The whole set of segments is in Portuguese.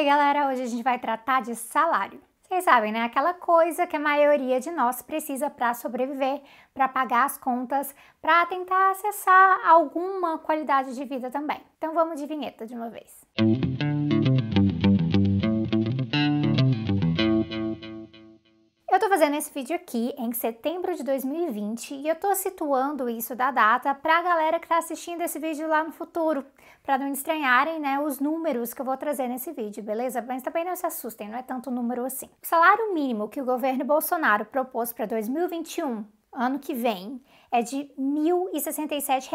aí, galera, hoje a gente vai tratar de salário. Vocês sabem, né? Aquela coisa que a maioria de nós precisa para sobreviver, para pagar as contas, para tentar acessar alguma qualidade de vida também. Então vamos de vinheta de uma vez. Música Eu tô fazendo esse vídeo aqui em setembro de 2020 e eu tô situando isso da data pra galera que tá assistindo esse vídeo lá no futuro, para não estranharem, né, os números que eu vou trazer nesse vídeo, beleza? Mas também não se assustem, não é tanto número assim. O salário mínimo que o governo Bolsonaro propôs para 2021 ano que vem é de R$ 1.067.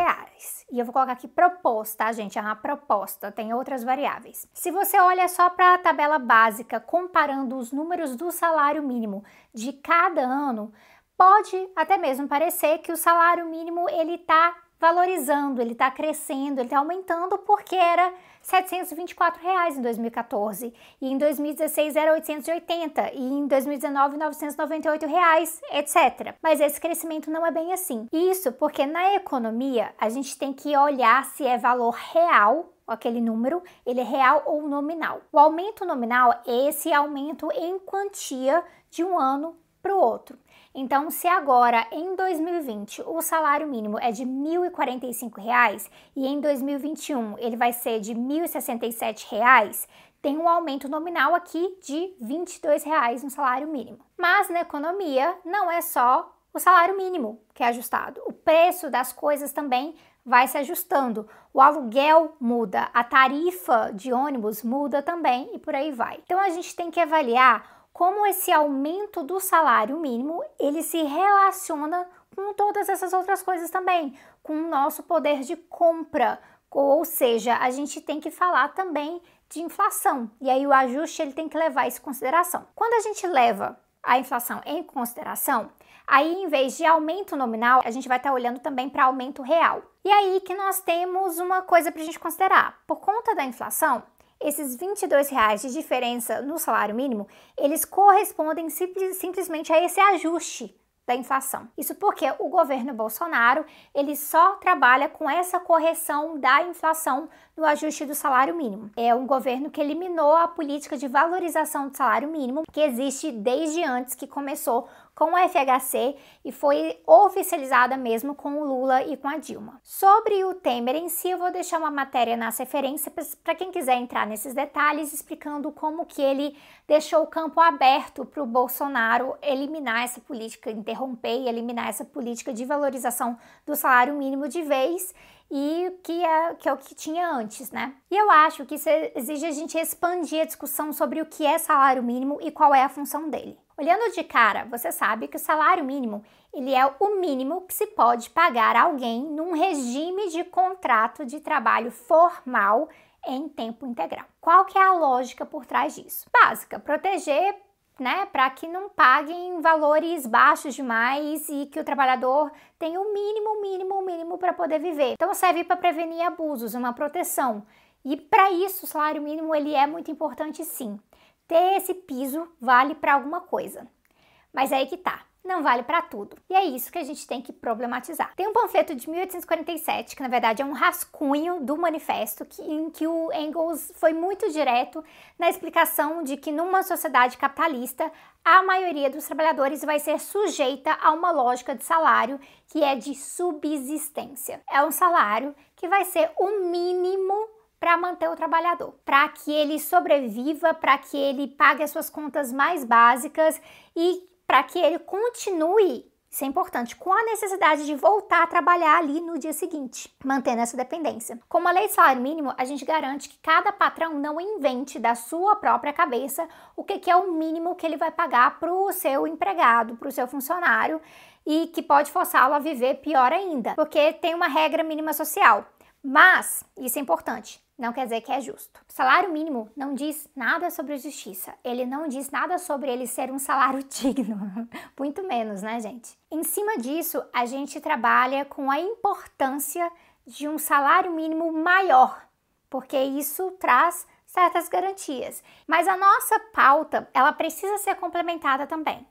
E eu vou colocar aqui proposta, tá, gente? É uma proposta, tem outras variáveis. Se você olha só para a tabela básica, comparando os números do salário mínimo de cada ano, pode até mesmo parecer que o salário mínimo ele está valorizando, ele está crescendo, ele está aumentando porque era 724 reais em 2014 e em 2016 era 880 e em 2019 998 reais, etc. Mas esse crescimento não é bem assim. Isso porque na economia a gente tem que olhar se é valor real aquele número, ele é real ou nominal. O aumento nominal é esse aumento em quantia de um ano para o outro. Então, se agora em 2020 o salário mínimo é de R$ 1.045 e em 2021 ele vai ser de R$ 1.067, tem um aumento nominal aqui de 22 reais no salário mínimo. Mas na economia não é só o salário mínimo que é ajustado, o preço das coisas também vai se ajustando. O aluguel muda, a tarifa de ônibus muda também e por aí vai. Então a gente tem que avaliar como esse aumento do salário mínimo ele se relaciona com todas essas outras coisas também, com o nosso poder de compra, ou seja, a gente tem que falar também de inflação. E aí o ajuste ele tem que levar isso em consideração. Quando a gente leva a inflação em consideração, aí em vez de aumento nominal, a gente vai estar olhando também para aumento real. E aí que nós temos uma coisa para a gente considerar. Por conta da inflação, esses 22 reais de diferença no salário mínimo, eles correspondem simples, simplesmente a esse ajuste da inflação. Isso porque o governo Bolsonaro, ele só trabalha com essa correção da inflação no ajuste do salário mínimo. É um governo que eliminou a política de valorização do salário mínimo, que existe desde antes que começou com o FHC e foi oficializada mesmo com o Lula e com a Dilma. Sobre o Temer em si, eu vou deixar uma matéria nas referências para quem quiser entrar nesses detalhes, explicando como que ele deixou o campo aberto para o Bolsonaro eliminar essa política, interromper e eliminar essa política de valorização do salário mínimo de vez e que é, que é o que tinha antes, né? E eu acho que isso exige a gente expandir a discussão sobre o que é salário mínimo e qual é a função dele. Olhando de cara, você sabe que o salário mínimo ele é o mínimo que se pode pagar a alguém num regime de contrato de trabalho formal em tempo integral. Qual que é a lógica por trás disso? Básica, proteger né, para que não paguem valores baixos demais e que o trabalhador tenha o mínimo, mínimo, mínimo para poder viver. Então serve para prevenir abusos, uma proteção. E para isso o salário mínimo ele é muito importante sim ter esse piso vale para alguma coisa. Mas é aí que tá, não vale para tudo. E é isso que a gente tem que problematizar. Tem um panfleto de 1847, que na verdade é um rascunho do manifesto, que, em que o Engels foi muito direto na explicação de que numa sociedade capitalista, a maioria dos trabalhadores vai ser sujeita a uma lógica de salário que é de subsistência. É um salário que vai ser o mínimo para manter o trabalhador, para que ele sobreviva, para que ele pague as suas contas mais básicas e para que ele continue isso é importante, com a necessidade de voltar a trabalhar ali no dia seguinte, mantendo essa dependência. Com a lei de salário mínimo, a gente garante que cada patrão não invente da sua própria cabeça o que, que é o mínimo que ele vai pagar para o seu empregado, para o seu funcionário, e que pode forçá-lo a viver pior ainda, porque tem uma regra mínima social. Mas, isso é importante, não quer dizer que é justo. Salário mínimo não diz nada sobre justiça. Ele não diz nada sobre ele ser um salário digno. Muito menos, né, gente? Em cima disso, a gente trabalha com a importância de um salário mínimo maior, porque isso traz certas garantias. Mas a nossa pauta, ela precisa ser complementada também.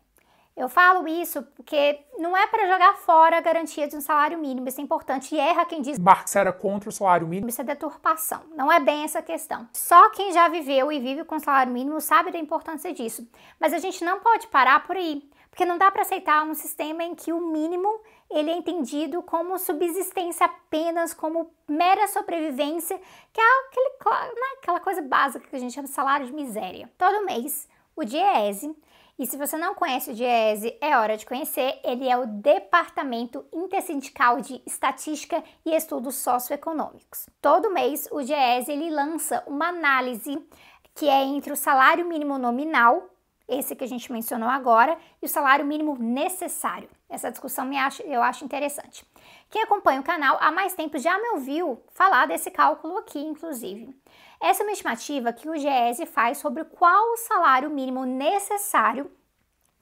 Eu falo isso porque não é para jogar fora a garantia de um salário mínimo, isso é importante. E erra quem diz Marx era contra o salário mínimo. Isso é deturpação, não é bem essa questão. Só quem já viveu e vive com salário mínimo sabe da importância disso. Mas a gente não pode parar por aí, porque não dá para aceitar um sistema em que o mínimo ele é entendido como subsistência apenas, como mera sobrevivência, que é aquele, né, aquela coisa básica que a gente chama de salário de miséria. Todo mês, o DIEESE e se você não conhece o DIESE, é hora de conhecer. Ele é o Departamento Intersindical de Estatística e Estudos Socioeconômicos. Todo mês, o DIESE ele lança uma análise que é entre o salário mínimo nominal, esse que a gente mencionou agora, e o salário mínimo necessário. Essa discussão me acho, eu acho interessante. Quem acompanha o canal há mais tempo já me ouviu falar desse cálculo aqui, inclusive. Essa é uma estimativa que o GES faz sobre qual o salário mínimo necessário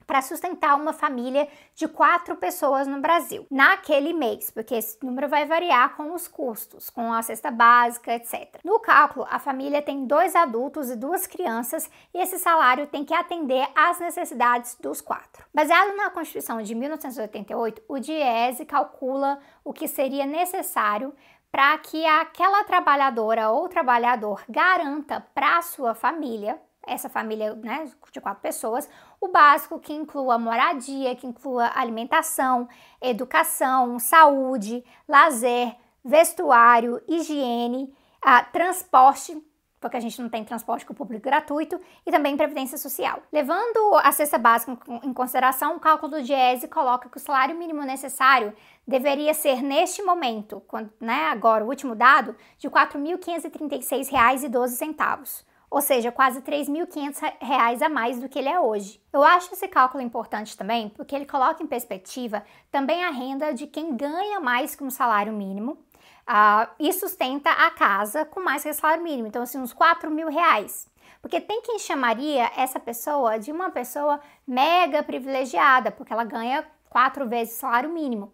para sustentar uma família de quatro pessoas no Brasil naquele mês, porque esse número vai variar com os custos, com a cesta básica, etc. No cálculo, a família tem dois adultos e duas crianças e esse salário tem que atender às necessidades dos quatro. Baseado na Constituição de 1988, o DIESE calcula o que seria necessário para que aquela trabalhadora ou trabalhador garanta para a sua família, essa família né, de quatro pessoas, o básico que inclua moradia, que inclua alimentação, educação, saúde, lazer, vestuário, higiene, a, transporte porque a gente não tem transporte público gratuito, e também previdência social. Levando a cesta básica em consideração, o cálculo do DIESE coloca que o salário mínimo necessário deveria ser, neste momento, quando, né, agora o último dado, de R$ 4.536,12 ou seja, quase R$ 3.500 a mais do que ele é hoje. Eu acho esse cálculo importante também porque ele coloca em perspectiva também a renda de quem ganha mais que um salário mínimo uh, e sustenta a casa com mais que o salário mínimo, então assim, uns 4 mil reais. Porque tem quem chamaria essa pessoa de uma pessoa mega privilegiada, porque ela ganha quatro vezes o salário mínimo.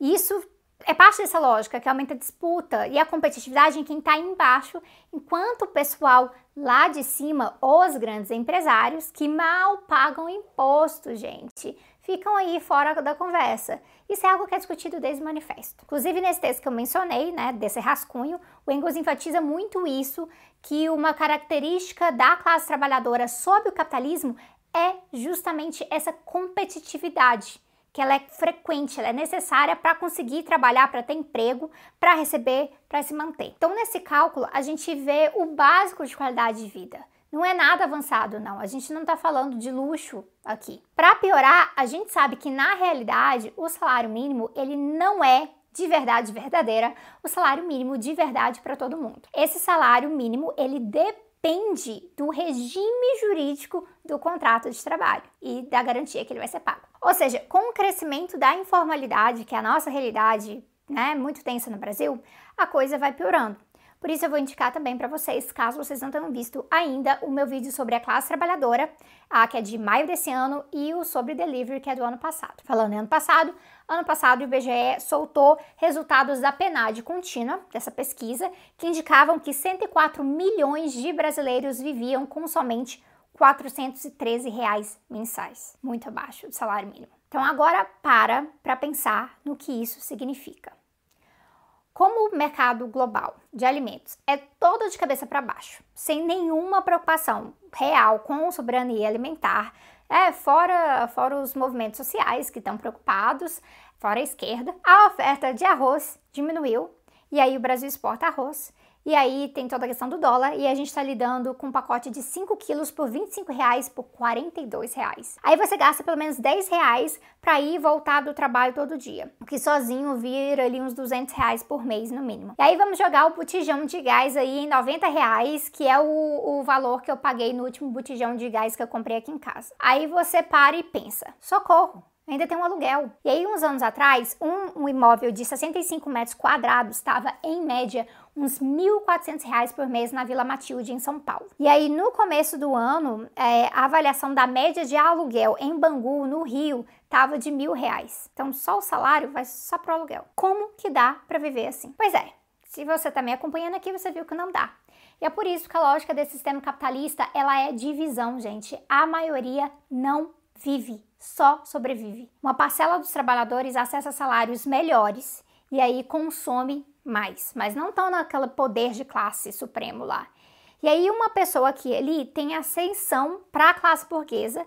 Isso é parte dessa lógica que aumenta a disputa e a competitividade em quem está embaixo, enquanto o pessoal lá de cima, os grandes empresários, que mal pagam imposto, gente, ficam aí fora da conversa. Isso é algo que é discutido desde o manifesto. Inclusive, nesse texto que eu mencionei, né, desse rascunho, o Engels enfatiza muito isso, que uma característica da classe trabalhadora sob o capitalismo é justamente essa competitividade que ela é frequente, ela é necessária para conseguir trabalhar, para ter emprego, para receber, para se manter. Então, nesse cálculo, a gente vê o básico de qualidade de vida. Não é nada avançado, não. A gente não está falando de luxo aqui. Para piorar, a gente sabe que na realidade o salário mínimo ele não é de verdade verdadeira o salário mínimo de verdade para todo mundo. Esse salário mínimo ele depende do regime jurídico do contrato de trabalho e da garantia que ele vai ser pago. Ou seja, com o crescimento da informalidade, que é a nossa realidade, né, muito tensa no Brasil, a coisa vai piorando. Por isso eu vou indicar também para vocês, caso vocês não tenham visto ainda, o meu vídeo sobre a classe trabalhadora, a que é de maio desse ano, e o sobre delivery, que é do ano passado. Falando em ano passado, ano passado o IBGE soltou resultados da PNAD contínua, dessa pesquisa, que indicavam que 104 milhões de brasileiros viviam com somente 413 reais mensais, muito abaixo do salário mínimo. Então agora para para pensar no que isso significa. Como o mercado global de alimentos é todo de cabeça para baixo, sem nenhuma preocupação real com soberania alimentar, é, fora, fora os movimentos sociais que estão preocupados, fora a esquerda, a oferta de arroz diminuiu e aí o Brasil exporta arroz e aí tem toda a questão do dólar e a gente está lidando com um pacote de 5 quilos por 25 reais por 42 reais. Aí você gasta pelo menos 10 reais para ir e voltar do trabalho todo dia, o que sozinho vira ali uns 200 reais por mês no mínimo. E aí vamos jogar o botijão de gás aí em 90 reais, que é o, o valor que eu paguei no último botijão de gás que eu comprei aqui em casa. Aí você para e pensa, socorro, ainda tem um aluguel. E aí, uns anos atrás, um, um imóvel de 65 metros quadrados estava, em média, uns R$ 1.400 por mês na Vila Matilde, em São Paulo. E aí, no começo do ano, é, a avaliação da média de aluguel em Bangu, no Rio, estava de mil reais. Então, só o salário vai só para o aluguel. Como que dá para viver assim? Pois é, se você está me acompanhando aqui, você viu que não dá. E é por isso que a lógica desse sistema capitalista, ela é divisão, gente. A maioria não vive só sobrevive. Uma parcela dos trabalhadores acessa salários melhores e aí consome mais, mas não estão naquele poder de classe supremo lá. E aí uma pessoa que ali tem ascensão para a classe burguesa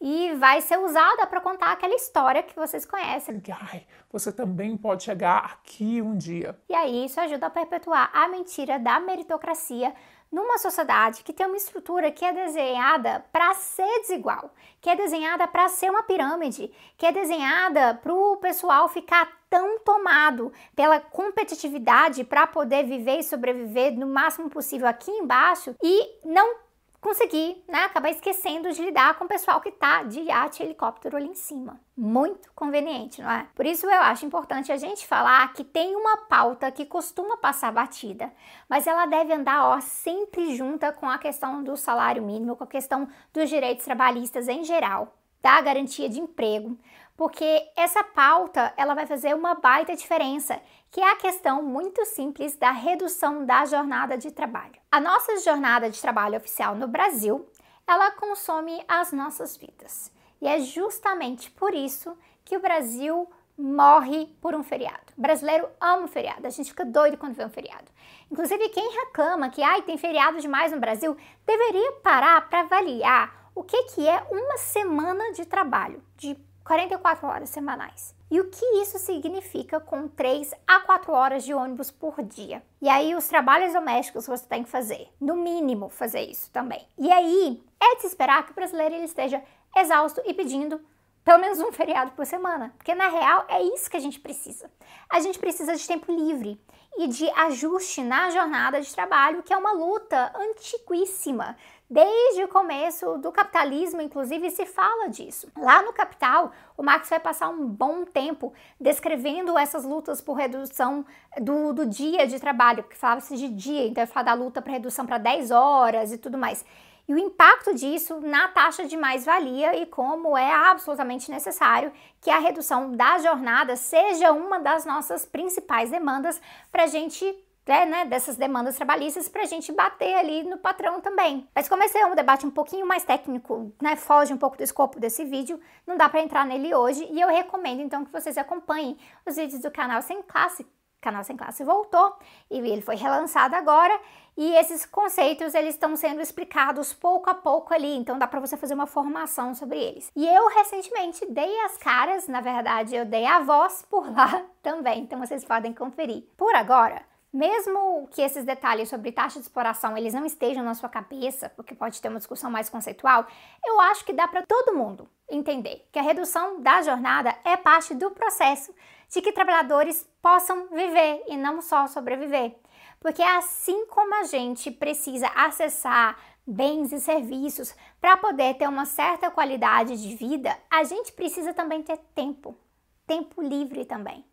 e vai ser usada para contar aquela história que vocês conhecem. Ai, você também pode chegar aqui um dia. E aí isso ajuda a perpetuar a mentira da meritocracia numa sociedade que tem uma estrutura que é desenhada para ser desigual, que é desenhada para ser uma pirâmide, que é desenhada para o pessoal ficar tão tomado pela competitividade para poder viver e sobreviver no máximo possível aqui embaixo e não conseguir, né, acabar esquecendo de lidar com o pessoal que tá de iate helicóptero ali em cima. Muito conveniente, não é? Por isso eu acho importante a gente falar que tem uma pauta que costuma passar batida, mas ela deve andar ó, sempre junta com a questão do salário mínimo, com a questão dos direitos trabalhistas em geral, da garantia de emprego, porque essa pauta ela vai fazer uma baita diferença, que é a questão muito simples da redução da jornada de trabalho. A nossa jornada de trabalho oficial no Brasil, ela consome as nossas vidas. E é justamente por isso que o Brasil morre por um feriado. O brasileiro ama um feriado, a gente fica doido quando vê um feriado. Inclusive, quem reclama que ai, tem feriado demais no Brasil, deveria parar para avaliar o que, que é uma semana de trabalho, de 44 horas semanais. E o que isso significa com 3 a 4 horas de ônibus por dia? E aí, os trabalhos domésticos você tem que fazer, no mínimo, fazer isso também. E aí, é de se esperar que o brasileiro ele esteja exausto e pedindo pelo menos um feriado por semana, porque na real é isso que a gente precisa. A gente precisa de tempo livre e de ajuste na jornada de trabalho, que é uma luta antiquíssima. Desde o começo do capitalismo, inclusive, se fala disso. Lá no Capital, o Marx vai passar um bom tempo descrevendo essas lutas por redução do, do dia de trabalho, porque falava-se de dia, então ele fala da luta para redução para 10 horas e tudo mais e o impacto disso na taxa de mais-valia e como é absolutamente necessário que a redução da jornada seja uma das nossas principais demandas para a gente é, né, dessas demandas trabalhistas para a gente bater ali no patrão também. Mas como esse é um debate um pouquinho mais técnico, né, foge um pouco do escopo desse vídeo, não dá para entrar nele hoje e eu recomendo então que vocês acompanhem os vídeos do canal Sem Classe. O canal Sem Classe voltou e ele foi relançado agora e esses conceitos eles estão sendo explicados pouco a pouco ali, então dá para você fazer uma formação sobre eles. E eu recentemente dei as caras, na verdade eu dei a voz por lá também, então vocês podem conferir. Por agora, mesmo que esses detalhes sobre taxa de exploração eles não estejam na sua cabeça, porque pode ter uma discussão mais conceitual, eu acho que dá para todo mundo entender que a redução da jornada é parte do processo de que trabalhadores possam viver e não só sobreviver. Porque assim como a gente precisa acessar bens e serviços para poder ter uma certa qualidade de vida, a gente precisa também ter tempo, tempo livre também,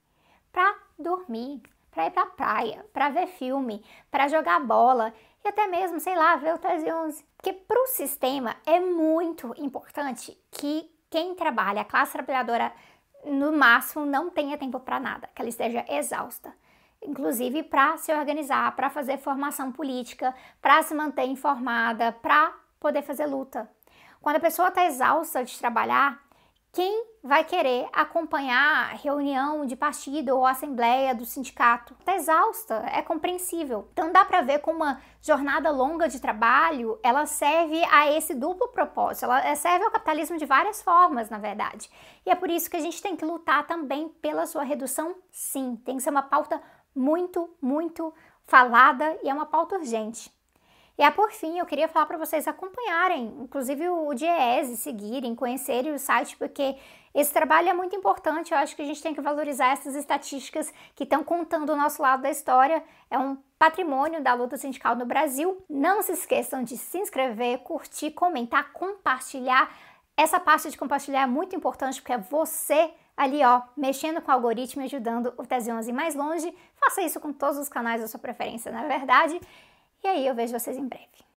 para dormir, para ir para a praia, para ver filme, para jogar bola e até mesmo, sei lá, ver o 1311. Porque para o sistema é muito importante que quem trabalha, a classe trabalhadora, no máximo não tenha tempo para nada, que ela esteja exausta. Inclusive para se organizar, para fazer formação política, para se manter informada, para poder fazer luta. Quando a pessoa está exausta de trabalhar, quem vai querer acompanhar reunião de partido ou assembleia do sindicato? Está exausta, é compreensível. Então dá para ver como uma jornada longa de trabalho, ela serve a esse duplo propósito. Ela serve ao capitalismo de várias formas, na verdade. E é por isso que a gente tem que lutar também pela sua redução, sim. Tem que ser uma pauta muito, muito falada e é uma pauta urgente. E a por fim, eu queria falar para vocês acompanharem, inclusive o DIEESE, seguirem, conhecerem o site, porque esse trabalho é muito importante. Eu acho que a gente tem que valorizar essas estatísticas que estão contando o nosso lado da história. É um patrimônio da luta sindical no Brasil. Não se esqueçam de se inscrever, curtir, comentar, compartilhar. Essa parte de compartilhar é muito importante porque é você ali, ó, mexendo com o algoritmo ajudando o Tese 11 mais longe. Faça isso com todos os canais da sua preferência, na é verdade. E aí eu vejo vocês em breve.